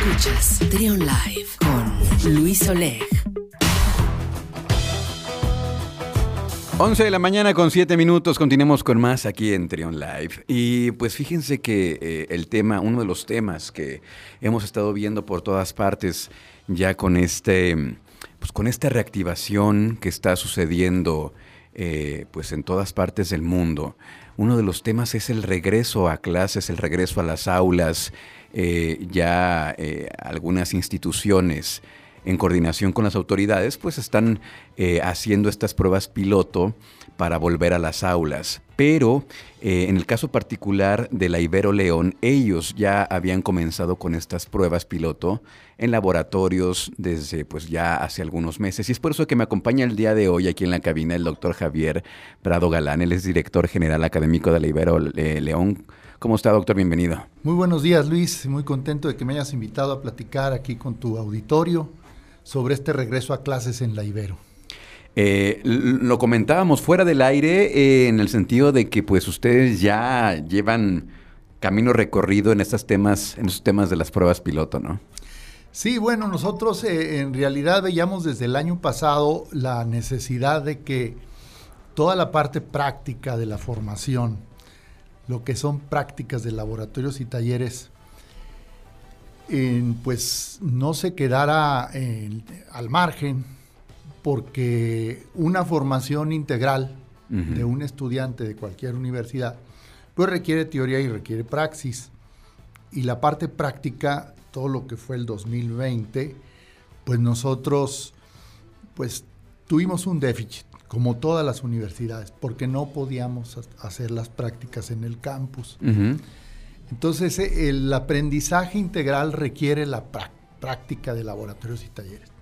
Escuchas Trion Live con Luis Oleg. 11 de la mañana con 7 minutos, continuemos con más aquí en Trion Live. Y pues fíjense que eh, el tema, uno de los temas que hemos estado viendo por todas partes ya con este, pues con esta reactivación que está sucediendo eh, pues en todas partes del mundo. Uno de los temas es el regreso a clases, el regreso a las aulas, eh, ya algunas instituciones en coordinación con las autoridades, pues están eh, haciendo estas pruebas piloto para volver a las aulas. Pero eh, en el caso particular de la Ibero León, ellos ya habían comenzado con estas pruebas piloto en laboratorios desde pues ya hace algunos meses. Y es por eso que me acompaña el día de hoy aquí en la cabina el doctor Javier Prado Galán. Él es director general académico de la Ibero eh, León. ¿Cómo está, doctor? Bienvenido. Muy buenos días, Luis. Muy contento de que me hayas invitado a platicar aquí con tu auditorio sobre este regreso a clases en la Ibero. Eh, lo comentábamos fuera del aire eh, en el sentido de que pues ustedes ya llevan camino recorrido en estos temas, en estos temas de las pruebas piloto, ¿no? Sí, bueno, nosotros eh, en realidad veíamos desde el año pasado la necesidad de que toda la parte práctica de la formación, lo que son prácticas de laboratorios y talleres, pues no se quedara al margen, porque una formación integral de un estudiante de cualquier universidad, pues requiere teoría y requiere praxis. Y la parte práctica, todo lo que fue el 2020, pues nosotros pues tuvimos un déficit, como todas las universidades, porque no podíamos hacer las prácticas en el campus. Entonces, eh, el aprendizaje integral requiere la práctica de laboratorios y talleres.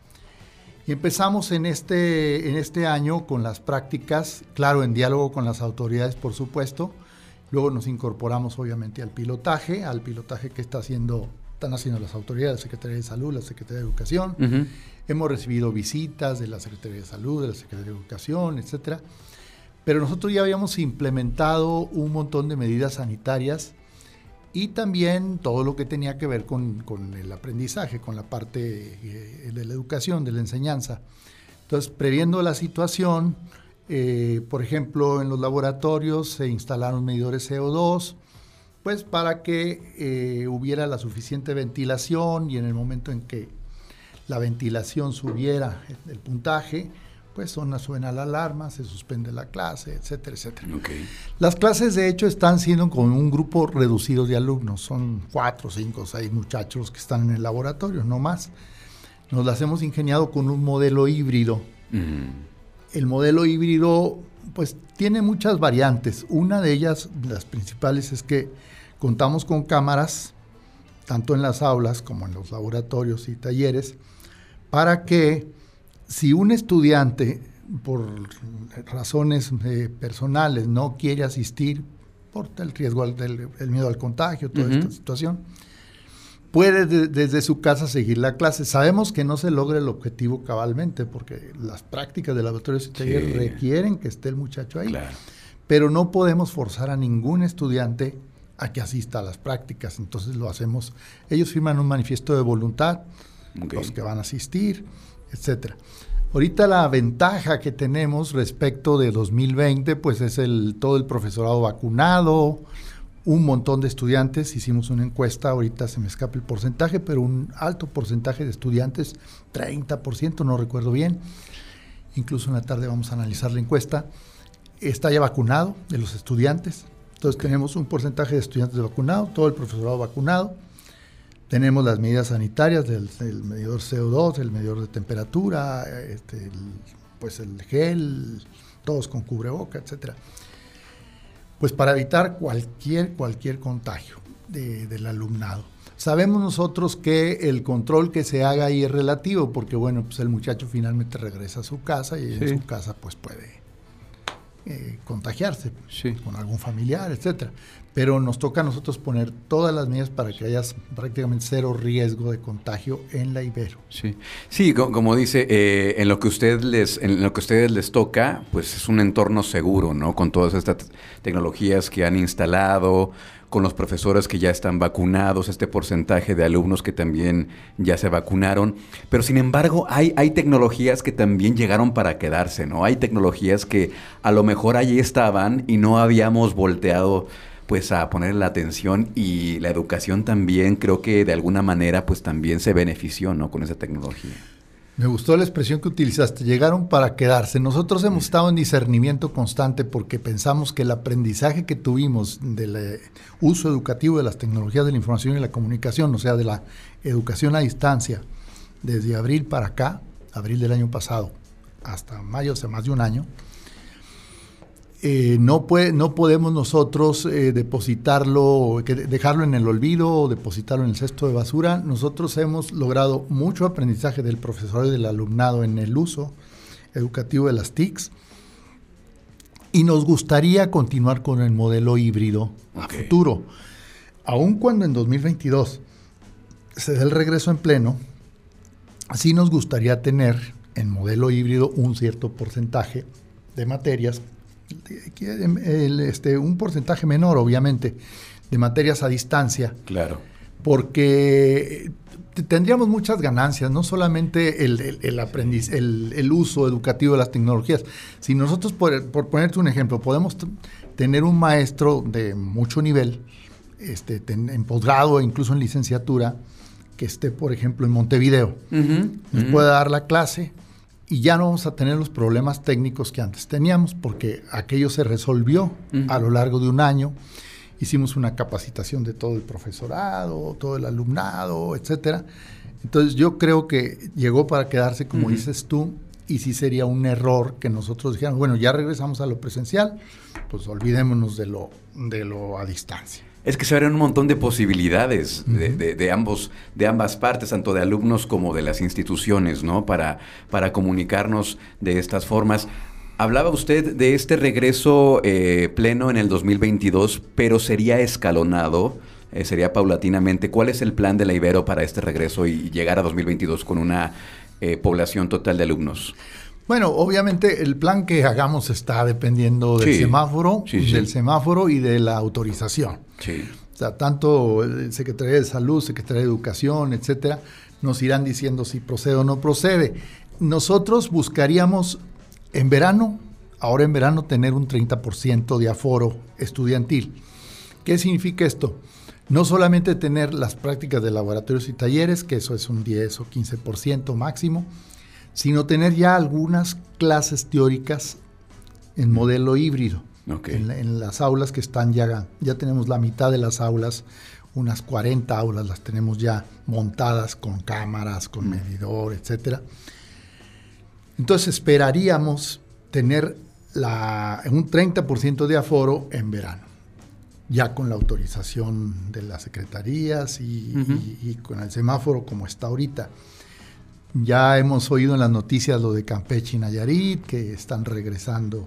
Y empezamos en este, en este año con las prácticas, claro, en diálogo con las autoridades, por supuesto. Luego nos incorporamos, obviamente, al pilotaje, al pilotaje que está haciendo, están haciendo las autoridades, la Secretaría de Salud, la Secretaría de Educación. Hemos recibido visitas de la Secretaría de Salud, de la Secretaría de Educación, etcétera. Pero nosotros ya habíamos implementado un montón de medidas sanitarias y también todo lo que tenía que ver con, el aprendizaje, con la parte eh, de la educación, de la enseñanza. Entonces, previendo la situación, eh, por ejemplo, en los laboratorios se instalaron medidores CO2, pues para que eh, hubiera la suficiente ventilación y en el momento en que la ventilación subiera el puntaje, pues son, suena la alarma, se suspende la clase, etcétera, etcétera. Las clases, de hecho, están siendo con un grupo reducido de alumnos. Son cuatro, cinco, seis muchachos que están en el laboratorio, no más. Nos las hemos ingeniado con un modelo híbrido. El modelo híbrido, pues, tiene muchas variantes. Una de ellas, las principales, es que contamos con cámaras, tanto en las aulas como en los laboratorios y talleres, para que si un estudiante, por razones eh, personales, no quiere asistir, por el riesgo del el miedo al contagio, toda esta situación, puede desde su casa seguir la clase. Sabemos que no se logra el objetivo cabalmente, porque las prácticas de laboratorios y requieren que esté el muchacho ahí. Pero no podemos forzar a ningún estudiante a que asista a las prácticas. Entonces lo hacemos. Ellos firman un manifiesto de voluntad, los que van a asistir etcétera. Ahorita la ventaja que tenemos respecto de 2020, pues es el, todo el profesorado vacunado, un montón de estudiantes, hicimos una encuesta, ahorita se me escapa el porcentaje, pero un alto porcentaje de estudiantes, 30%, no recuerdo bien, incluso en la tarde vamos a analizar la encuesta, está ya vacunado de los estudiantes, entonces tenemos un porcentaje de estudiantes vacunados, todo el profesorado vacunado, tenemos las medidas sanitarias del, medidor CO2, el medidor de temperatura, este, pues el gel, todos con cubreboca, etcétera. Pues para evitar cualquier, cualquier contagio del alumnado. Sabemos nosotros que el control que se haga ahí es relativo, porque bueno, pues el muchacho finalmente regresa a su casa y en su casa pues puede eh, contagiarse con algún familiar, etcétera. Pero nos toca a nosotros poner todas las medidas para que haya prácticamente cero riesgo de contagio en la Ibero. Sí, sí como dice, eh, en lo que usted les, en lo que ustedes les toca, pues es un entorno seguro, ¿no? Con todas estas tecnologías que han instalado, con los profesores que ya están vacunados, este porcentaje de alumnos que también ya se vacunaron, pero sin embargo hay, hay tecnologías que también llegaron para quedarse, ¿no? Hay tecnologías que a lo mejor allí estaban y no habíamos volteado pues a poner la atención y la educación también creo que de alguna manera pues también se benefició, ¿no? Con esa tecnología. Me gustó la expresión que utilizaste, llegaron para quedarse. Nosotros hemos estado en discernimiento constante porque pensamos que el aprendizaje que tuvimos del eh, uso educativo de las tecnologías de la información y la comunicación, o sea, de la educación a distancia, desde abril para acá, abril del año pasado, hasta mayo, hace más de un año, eh, no, puede, no podemos nosotros eh, depositarlo, dejarlo en el olvido o depositarlo en el cesto de basura. Nosotros hemos logrado mucho aprendizaje del profesor y del alumnado en el uso educativo de las TICs y nos gustaría continuar con el modelo híbrido a futuro. Aun cuando en 2022 se dé el regreso en pleno, sí nos gustaría tener en modelo híbrido un cierto porcentaje de materias este, un porcentaje menor, obviamente, de materias a distancia. Claro. Porque tendríamos muchas ganancias, no solamente el, el, el, uso educativo de las tecnologías. Si nosotros, por, ponerte un ejemplo, podemos tener un maestro de mucho nivel, este, en posgrado e incluso en licenciatura, que esté, por ejemplo, en Montevideo, nos pueda dar la clase, y ya no vamos a tener los problemas técnicos que antes teníamos, porque aquello se resolvió a lo largo de un año. Hicimos una capacitación de todo el profesorado, todo el alumnado, etcétera. Entonces yo creo que llegó para quedarse, como dices tú, y sí sería un error que nosotros dijéramos, bueno, ya regresamos a lo presencial, pues olvidémonos de lo, de lo a distancia es que se abren un montón de posibilidades de, ambos, de ambas partes, tanto de alumnos como de las instituciones, ¿no? Para, para comunicarnos de estas formas. Hablaba usted de este regreso eh, pleno en el 2022, pero sería escalonado, eh, sería paulatinamente. ¿Cuál es el plan de la Ibero para este regreso y llegar a 2022 con una eh, población total de alumnos? Bueno, obviamente el plan que hagamos está dependiendo del semáforo, del semáforo y de la autorización. O sea, tanto el Secretaría de Salud, Secretaría de Educación, etcétera, nos irán diciendo si procede o no procede. Nosotros buscaríamos en verano, ahora en verano, tener un 30% de aforo estudiantil. ¿Qué significa esto? No solamente tener las prácticas de laboratorios y talleres, que eso es un 10 o 15% máximo, sino tener ya algunas clases teóricas en modelo híbrido. En, las aulas que están ya, ya tenemos la mitad de las aulas, unas 40 aulas las tenemos ya montadas con cámaras, con medidor, etc. Entonces esperaríamos tener la, un 30% de aforo en verano, ya con la autorización de las secretarías y con el semáforo como está ahorita. Ya hemos oído en las noticias lo de Campeche y Nayarit, que están regresando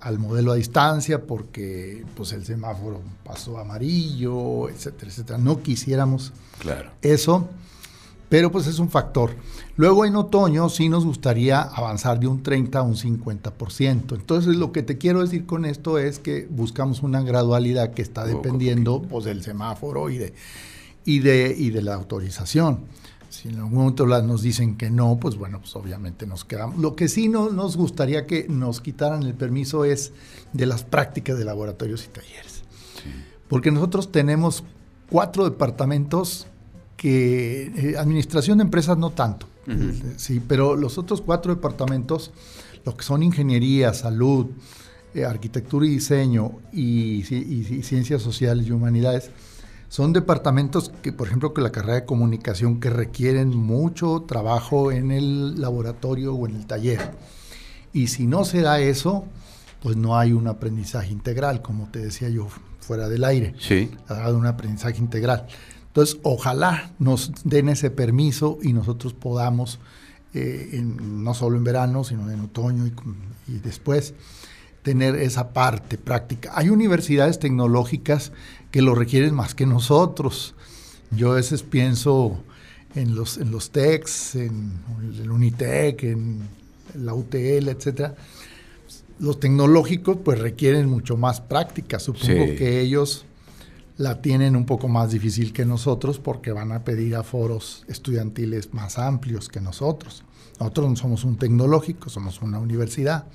al modelo a distancia porque pues el semáforo pasó amarillo, etcétera, etcétera. No quisiéramos claro. eso, pero pues es un factor. Luego en otoño sí nos gustaría avanzar de un 30 a un 50%. Entonces lo que te quiero decir con esto es que buscamos una gradualidad que está dependiendo pues del semáforo y de, y de, y de la autorización. Si en algún momento nos dicen que no, pues bueno, pues obviamente nos quedamos. Lo que sí no nos gustaría que nos quitaran el permiso es de las prácticas de laboratorios y talleres. Porque nosotros tenemos cuatro departamentos que eh, administración de empresas no tanto, sí, pero los otros cuatro departamentos, lo que son ingeniería, salud, eh, arquitectura y diseño y ciencias sociales y humanidades, son departamentos que, por ejemplo, que la carrera de comunicación que requieren mucho trabajo en el laboratorio o en el taller. Y si no se da eso, pues no hay un aprendizaje integral, como te decía yo fuera del aire. Sí. Ha un aprendizaje integral. Entonces, ojalá nos den ese permiso y nosotros podamos, eh, no solo en verano, sino en otoño y después, tener esa parte práctica. Hay universidades tecnológicas que lo requieren más que nosotros. Yo a veces pienso en los, en los TECs, en el Unitec, en la UTL, etcétera. Los tecnológicos pues requieren mucho más práctica. Supongo que ellos la tienen un poco más difícil que nosotros porque van a pedir a foros estudiantiles más amplios que nosotros. Nosotros no somos un tecnológico, somos una universidad.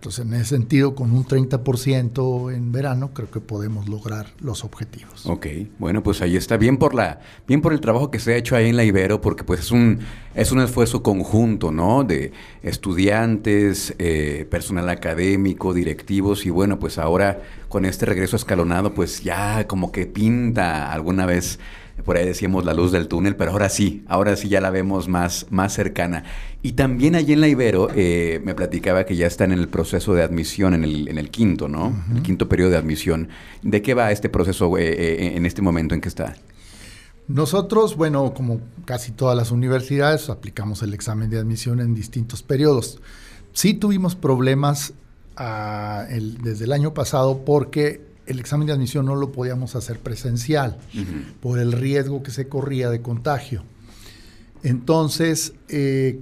Entonces, en ese sentido, con un 30% en verano, creo que podemos lograr los objetivos. Ok, bueno, pues ahí está. Bien por la, bien por el trabajo que se ha hecho ahí en la Ibero, porque pues es un, es un esfuerzo conjunto, ¿no? De estudiantes, eh, personal académico, directivos, y bueno, pues ahora con este regreso escalonado, pues ya como que pinta alguna vez por ahí decíamos la luz del túnel, pero ahora sí, ahora sí ya la vemos más, más cercana. Y también allí en la Ibero eh, me platicaba que ya están en el proceso de admisión, en el, en el quinto, ¿no? El quinto periodo de admisión. ¿De qué va este proceso eh, eh, en este momento en que está? Nosotros, bueno, como casi todas las universidades, aplicamos el examen de admisión en distintos periodos. Sí tuvimos problemas ah, desde el año pasado porque el examen de admisión no lo podíamos hacer presencial por el riesgo que se corría de contagio. Entonces, eh,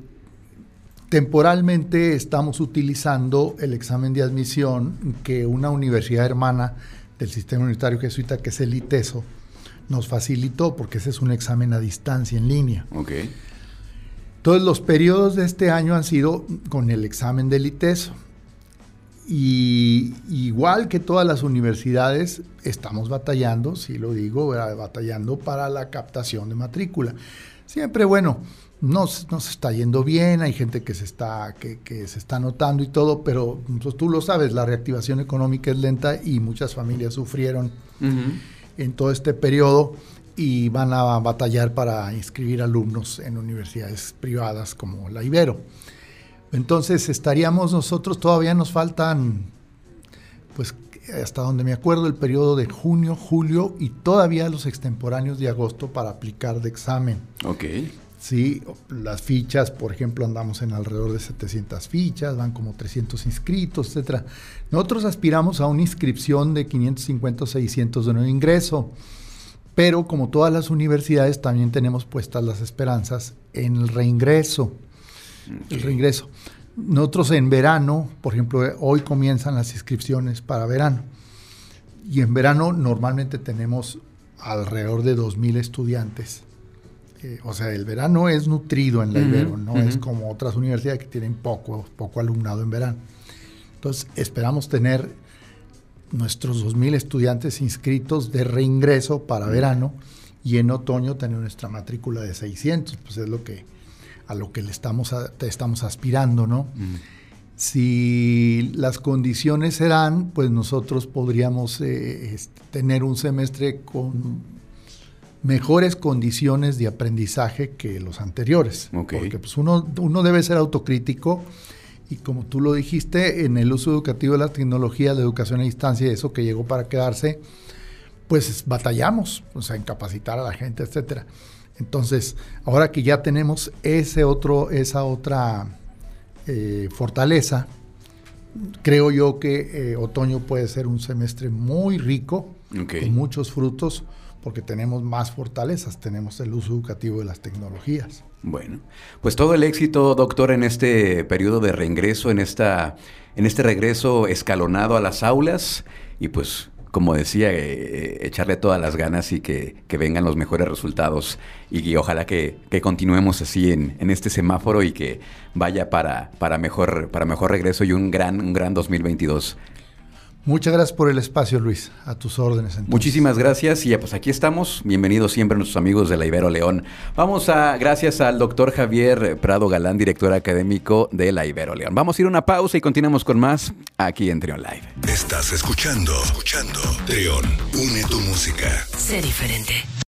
temporalmente estamos utilizando el examen de admisión que una universidad hermana del sistema universitario jesuita, que es el ITESO, nos facilitó, porque ese es un examen a distancia, en línea. Okay. Entonces, los periodos de este año han sido con el examen del ITESO. Y igual que todas las universidades, estamos batallando, si lo digo, batallando para la captación de matrícula. Siempre, bueno, no, no se está yendo bien, hay gente que se está, que, se está notando y todo, pero pues, tú lo sabes, la reactivación económica es lenta y muchas familias sufrieron en todo este periodo y van a batallar para inscribir alumnos en universidades privadas como la Ibero. Entonces estaríamos nosotros, todavía nos faltan, pues hasta donde me acuerdo, el periodo de junio, julio y todavía los extemporáneos de agosto para aplicar de examen. Ok. Sí, las fichas, por ejemplo, andamos en alrededor de 700 fichas, van como 300 inscritos, etcétera. Nosotros aspiramos a una inscripción de 550 o 600 de nuevo ingreso, pero como todas las universidades también tenemos puestas las esperanzas en el reingreso el reingreso. Nosotros en verano, por ejemplo, hoy comienzan las inscripciones para verano. Y en verano normalmente tenemos alrededor de 2.000 estudiantes. Eh, o sea, el verano es nutrido en la Ibero, no es como otras universidades que tienen poco, poco alumnado en verano. Entonces, esperamos tener nuestros 2.000 estudiantes inscritos de reingreso para verano y en otoño tener nuestra matrícula de 600, pues es lo que, a lo que le estamos, estamos aspirando, ¿no? Mm. Si las condiciones se dan, pues nosotros podríamos eh, tener un semestre con mejores condiciones de aprendizaje que los anteriores. Porque pues uno, uno debe ser autocrítico y como tú lo dijiste, en el uso educativo de la tecnología, la educación a distancia, eso que llegó para quedarse, pues batallamos, o sea, en capacitar a la gente, etcétera. Entonces, ahora que ya tenemos ese otro, esa otra eh, fortaleza, creo yo que eh, otoño puede ser un semestre muy rico, con muchos frutos, porque tenemos más fortalezas, tenemos el uso educativo de las tecnologías. Bueno, pues todo el éxito, doctor, en este periodo de reingreso, en, esta, en este regreso escalonado a las aulas, y pues como decía, eh, eh, echarle todas las ganas y que, vengan los mejores resultados y, ojalá que, continuemos así en, en, este semáforo y que vaya para, para, mejor, para mejor regreso y un gran, un gran 2022. Muchas gracias por el espacio, Luis. A tus órdenes. Muchísimas gracias. Y pues aquí estamos. Bienvenidos siempre nuestros amigos de la Ibero León. Vamos a, gracias al doctor Javier Prado Galán, director académico de la Ibero León. Vamos a ir a una pausa y continuamos con más aquí en Trion Live. Estás escuchando, escuchando. Trion, une tu música. Sé diferente.